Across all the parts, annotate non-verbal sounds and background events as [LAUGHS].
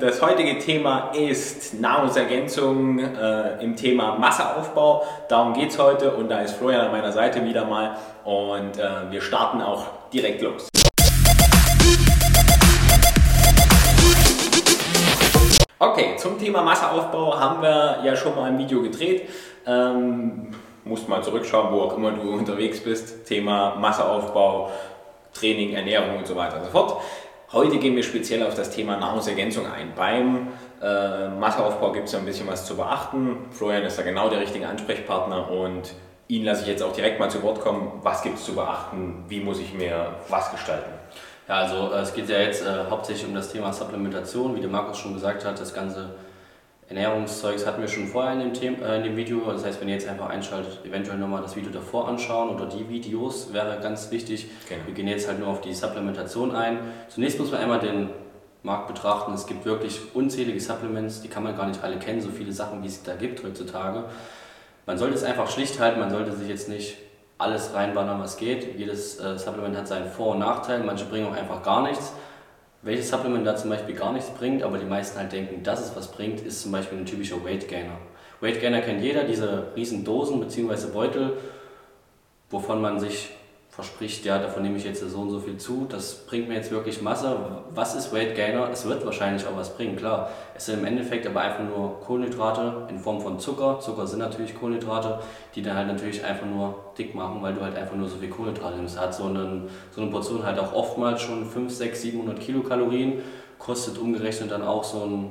Das heutige Thema ist Nahrungsergänzung äh, im Thema Masseaufbau. Darum geht es heute und da ist Florian an meiner Seite wieder mal und äh, wir starten auch direkt los. Okay, zum Thema Masseaufbau haben wir ja schon mal ein Video gedreht. Ähm, musst mal zurückschauen, wo auch immer du [LAUGHS] unterwegs bist. Thema Masseaufbau, Training, Ernährung und so weiter und so fort. Heute gehen wir speziell auf das Thema Nahrungsergänzung ein. Beim äh, Masseaufbau gibt es ja ein bisschen was zu beachten. Florian ist da genau der richtige Ansprechpartner und ihn lasse ich jetzt auch direkt mal zu Wort kommen. Was gibt es zu beachten? Wie muss ich mir was gestalten? Ja, also äh, es geht ja jetzt äh, hauptsächlich um das Thema Supplementation, wie der Markus schon gesagt hat, das ganze Ernährungszeugs hatten wir schon vorher in dem, Thema, äh, in dem Video. Das heißt, wenn ihr jetzt einfach einschaltet, eventuell nochmal das Video davor anschauen oder die Videos, wäre ganz wichtig. Genau. Wir gehen jetzt halt nur auf die Supplementation ein. Zunächst muss man einmal den Markt betrachten. Es gibt wirklich unzählige Supplements, die kann man gar nicht alle kennen, so viele Sachen, wie es da gibt heutzutage. Man sollte es einfach schlicht halten, man sollte sich jetzt nicht alles reinballern, was geht. Jedes äh, Supplement hat seinen Vor- und Nachteil, manche bringen auch einfach gar nichts. Welches Supplement da zum Beispiel gar nichts bringt, aber die meisten halt denken, dass es was bringt, ist zum Beispiel ein typischer Weight Gainer. Weight Gainer kennt jeder, diese riesen Dosen bzw. Beutel, wovon man sich verspricht, ja, davon nehme ich jetzt so und so viel zu, das bringt mir jetzt wirklich Masse. Was ist Weight Gainer? Es wird wahrscheinlich auch was bringen, klar. Es sind im Endeffekt aber einfach nur Kohlenhydrate in Form von Zucker. Zucker sind natürlich Kohlenhydrate, die dann halt natürlich einfach nur dick machen, weil du halt einfach nur so viel Kohlenhydrate nimmst. Hat so, einen, so eine Portion halt auch oftmals schon 5, 6, 700 Kilokalorien, kostet umgerechnet dann auch so, ein,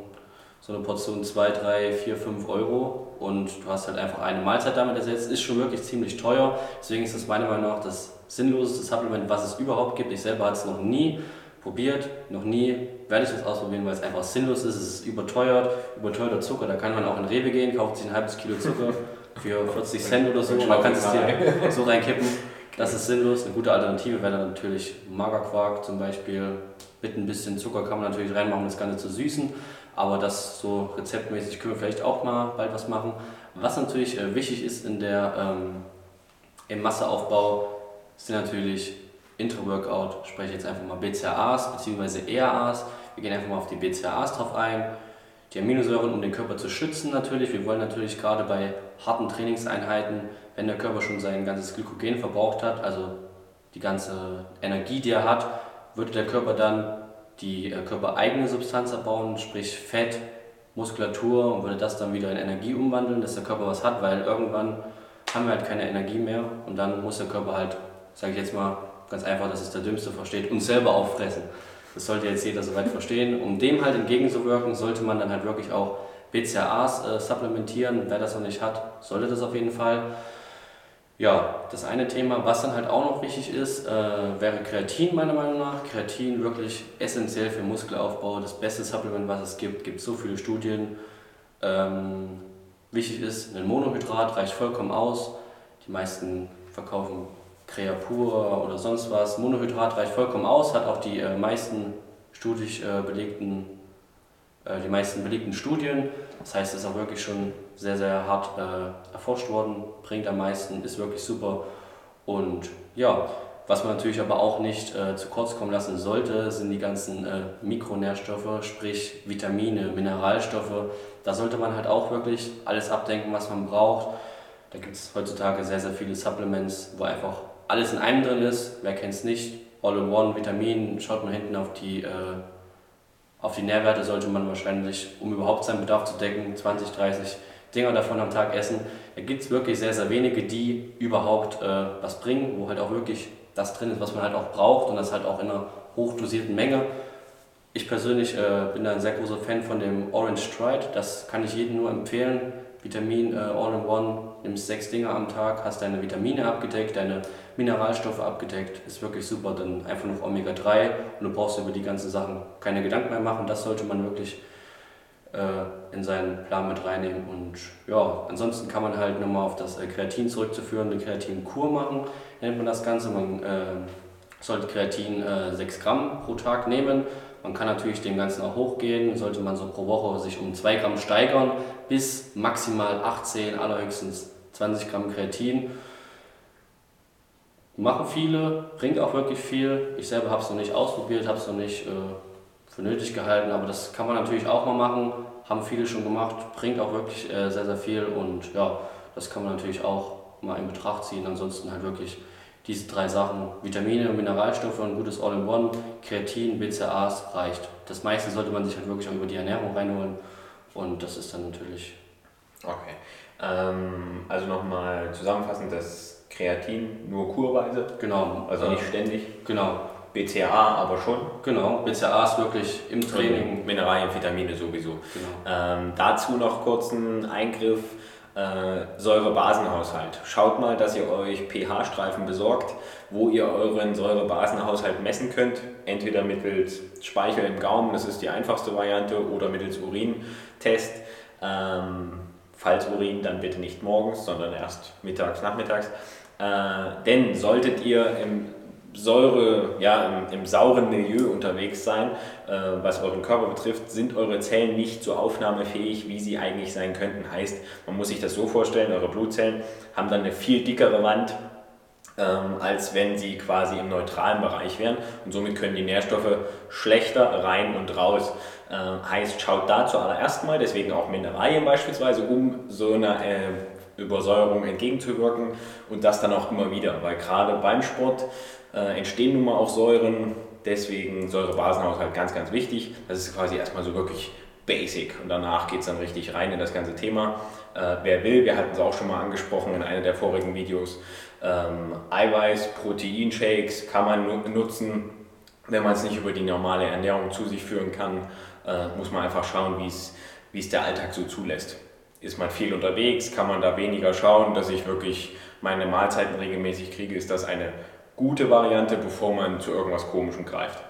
so eine Portion 2, 3, 4, 5 Euro und du hast halt einfach eine Mahlzeit damit ersetzt. Ist schon wirklich ziemlich teuer, deswegen ist das meiner Meinung nach das sinnloseste Supplement, was es überhaupt gibt. Ich selber habe es noch nie probiert, noch nie werde ich das ausprobieren, weil es einfach sinnlos ist. Es ist überteuert, überteuerter Zucker. Da kann man auch in Rewe gehen, kauft sich ein halbes Kilo Zucker [LAUGHS] für 40 Cent oder so. Man kann es dir so reinkippen. [LAUGHS] Das ist sinnlos. Eine gute Alternative wäre dann natürlich Magerquark zum Beispiel. Mit ein bisschen Zucker kann man natürlich reinmachen, um das Ganze zu süßen. Aber das so rezeptmäßig können wir vielleicht auch mal bald was machen. Was natürlich äh, wichtig ist in der, ähm, im Masseaufbau, sind natürlich Intra-Workout, spreche jetzt einfach mal BCAAs bzw. EAAs. Wir gehen einfach mal auf die BCAAs drauf ein. Die Aminosäuren, um den Körper zu schützen natürlich. Wir wollen natürlich gerade bei harten Trainingseinheiten, wenn der Körper schon sein ganzes Glykogen verbraucht hat, also die ganze Energie, die er hat, würde der Körper dann die äh, körpereigene Substanz abbauen, sprich Fett, Muskulatur und würde das dann wieder in Energie umwandeln, dass der Körper was hat, weil irgendwann haben wir halt keine Energie mehr und dann muss der Körper halt sage ich jetzt mal ganz einfach, dass es der Dümmste versteht, uns selber auffressen. Das sollte jetzt jeder soweit verstehen. Um dem halt entgegenzuwirken, sollte man dann halt wirklich auch BCAAs äh, supplementieren. Wer das noch nicht hat, sollte das auf jeden Fall. Ja, das eine Thema, was dann halt auch noch wichtig ist, äh, wäre Kreatin meiner Meinung nach. Kreatin wirklich essentiell für Muskelaufbau, das beste Supplement, was es gibt. Gibt so viele Studien. Ähm, wichtig ist, ein Monohydrat reicht vollkommen aus. Die meisten verkaufen Creapur oder sonst was. Monohydrat reicht vollkommen aus, hat auch die äh, meisten studisch äh, belegten, äh, die meisten belegten Studien. Das heißt, es ist auch wirklich schon sehr, sehr hart äh, erforscht worden, bringt am meisten, ist wirklich super. Und ja, was man natürlich aber auch nicht äh, zu kurz kommen lassen sollte, sind die ganzen äh, Mikronährstoffe, sprich Vitamine, Mineralstoffe. Da sollte man halt auch wirklich alles abdenken, was man braucht. Da gibt es heutzutage sehr, sehr viele Supplements, wo einfach alles in einem drin ist. Wer kennt es nicht? All-in-One, Vitamin, schaut man hinten auf die, äh, auf die Nährwerte, sollte man wahrscheinlich, um überhaupt seinen Bedarf zu decken, 20, 30 Dinger davon am Tag essen. Da gibt es wirklich sehr, sehr wenige, die überhaupt äh, was bringen, wo halt auch wirklich das drin ist, was man halt auch braucht und das halt auch in einer hochdosierten Menge. Ich persönlich äh, bin da ein sehr großer Fan von dem Orange Stride, das kann ich jedem nur empfehlen. Vitamin äh, All-in-One, nimmst sechs Dinge am Tag, hast deine Vitamine abgedeckt, deine Mineralstoffe abgedeckt, ist wirklich super. Dann einfach noch Omega-3 und du brauchst über die ganzen Sachen keine Gedanken mehr machen. Das sollte man wirklich äh, in seinen Plan mit reinnehmen. Und ja, ansonsten kann man halt nochmal auf das äh, Kreatin zurückzuführen, eine Kreatinkur machen, nennt man das Ganze. Man äh, sollte Kreatin äh, 6 Gramm pro Tag nehmen. Man kann natürlich dem Ganzen auch hochgehen, sollte man so pro Woche sich um 2 Gramm steigern, bis maximal 18, allerhöchstens 20 Gramm Kreatin. Machen viele, bringt auch wirklich viel. Ich selber habe es noch nicht ausprobiert, habe es noch nicht äh, für nötig gehalten, aber das kann man natürlich auch mal machen, haben viele schon gemacht, bringt auch wirklich äh, sehr, sehr viel und ja, das kann man natürlich auch mal in Betracht ziehen. Ansonsten halt wirklich diese drei Sachen, Vitamine, Mineralstoffe und gutes All-in-One, Kreatin, BCAAs reicht. Das meiste sollte man sich halt wirklich auch über die Ernährung reinholen und das ist dann natürlich. Okay. Ähm, also nochmal zusammenfassend, das Kreatin nur kurweise? Genau. Also nicht ständig? Genau. BCA aber schon? Genau, BCA ist wirklich im Training. Und Mineralien, Vitamine sowieso. Genau. Ähm, dazu noch kurz ein Eingriff. Äh, Säurebasenhaushalt. Schaut mal, dass ihr euch pH-Streifen besorgt, wo ihr euren Säurebasenhaushalt messen könnt. Entweder mittels Speichel im Gaumen, das ist die einfachste Variante, oder mittels Urintest. Ähm, falls Urin, dann bitte nicht morgens, sondern erst mittags, nachmittags. Äh, denn solltet ihr im Säure, ja, im, im, sauren Milieu unterwegs sein, äh, was euren Körper betrifft, sind eure Zellen nicht so aufnahmefähig, wie sie eigentlich sein könnten. Heißt, man muss sich das so vorstellen, eure Blutzellen haben dann eine viel dickere Wand, ähm, als wenn sie quasi im neutralen Bereich wären und somit können die Nährstoffe schlechter rein und raus. Äh, heißt, schaut da zuallererst mal, deswegen auch Mineralien beispielsweise, um so einer äh, Übersäuerung entgegenzuwirken und das dann auch immer wieder, weil gerade beim Sport äh, entstehen nun mal auch Säuren, deswegen Säurebasenhaushalt ganz, ganz wichtig. Das ist quasi erstmal so wirklich basic und danach geht es dann richtig rein in das ganze Thema. Äh, wer will, wir hatten es auch schon mal angesprochen in einer der vorigen Videos, ähm, Eiweiß, Proteinshakes kann man nutzen, wenn man es nicht über die normale Ernährung zu sich führen kann, äh, muss man einfach schauen, wie es der Alltag so zulässt. Ist man viel unterwegs, kann man da weniger schauen, dass ich wirklich meine Mahlzeiten regelmäßig kriege, ist das eine gute Variante, bevor man zu irgendwas Komischem greift.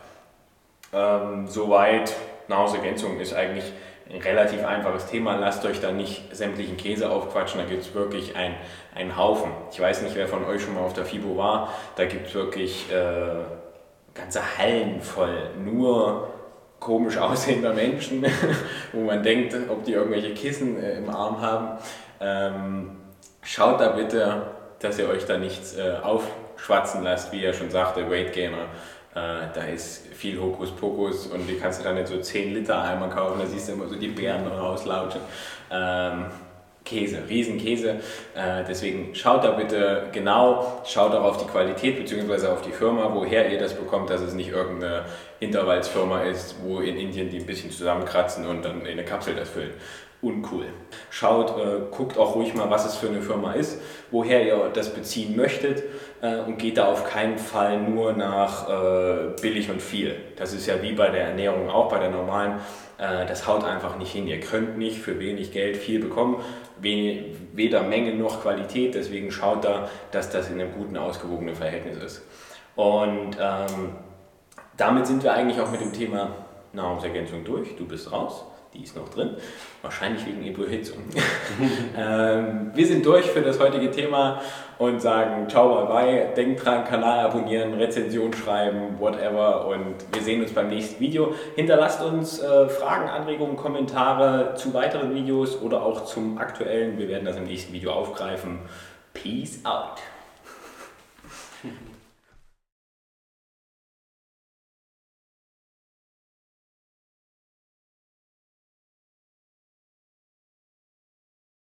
Ähm, soweit, Nahrungsergänzung ist eigentlich ein relativ einfaches Thema. Lasst euch da nicht sämtlichen Käse aufquatschen, da gibt es wirklich einen Haufen. Ich weiß nicht, wer von euch schon mal auf der FIBO war, da gibt es wirklich äh, ganze Hallen voll nur komisch [LAUGHS] aussehender Menschen, [LAUGHS] wo man denkt, ob die irgendwelche Kissen äh, im Arm haben. Ähm, schaut da bitte, dass ihr euch da nichts äh, aufschwatzen lasst, wie er schon sagte, Weight Gainer. Äh, da ist viel Hokuspokus und die kannst du dann nicht so 10 Liter Eimer kaufen, da siehst du immer so die Bären rauslautschen. Ähm, Käse, Riesenkäse. Äh, deswegen schaut da bitte genau, schaut auch auf die Qualität bzw. auf die Firma, woher ihr das bekommt, dass es nicht irgendeine Intervallsfirma ist, wo in Indien die ein bisschen zusammenkratzen und dann in eine Kapsel das füllen. Uncool. Schaut, äh, guckt auch ruhig mal, was es für eine Firma ist, woher ihr das beziehen möchtet äh, und geht da auf keinen Fall nur nach äh, billig und viel. Das ist ja wie bei der Ernährung auch, bei der normalen. Äh, das haut einfach nicht hin. Ihr könnt nicht für wenig Geld viel bekommen, weder Menge noch Qualität. Deswegen schaut da, dass das in einem guten, ausgewogenen Verhältnis ist. Und ähm, damit sind wir eigentlich auch mit dem Thema Nahrungsergänzung durch. Du bist raus die ist noch drin, wahrscheinlich wegen Überhitzung. [LAUGHS] ähm, wir sind durch für das heutige Thema und sagen ciao, bye bye, denkt dran, Kanal abonnieren, Rezension schreiben, whatever und wir sehen uns beim nächsten Video. Hinterlasst uns äh, Fragen, Anregungen, Kommentare zu weiteren Videos oder auch zum aktuellen. Wir werden das im nächsten Video aufgreifen. Peace out.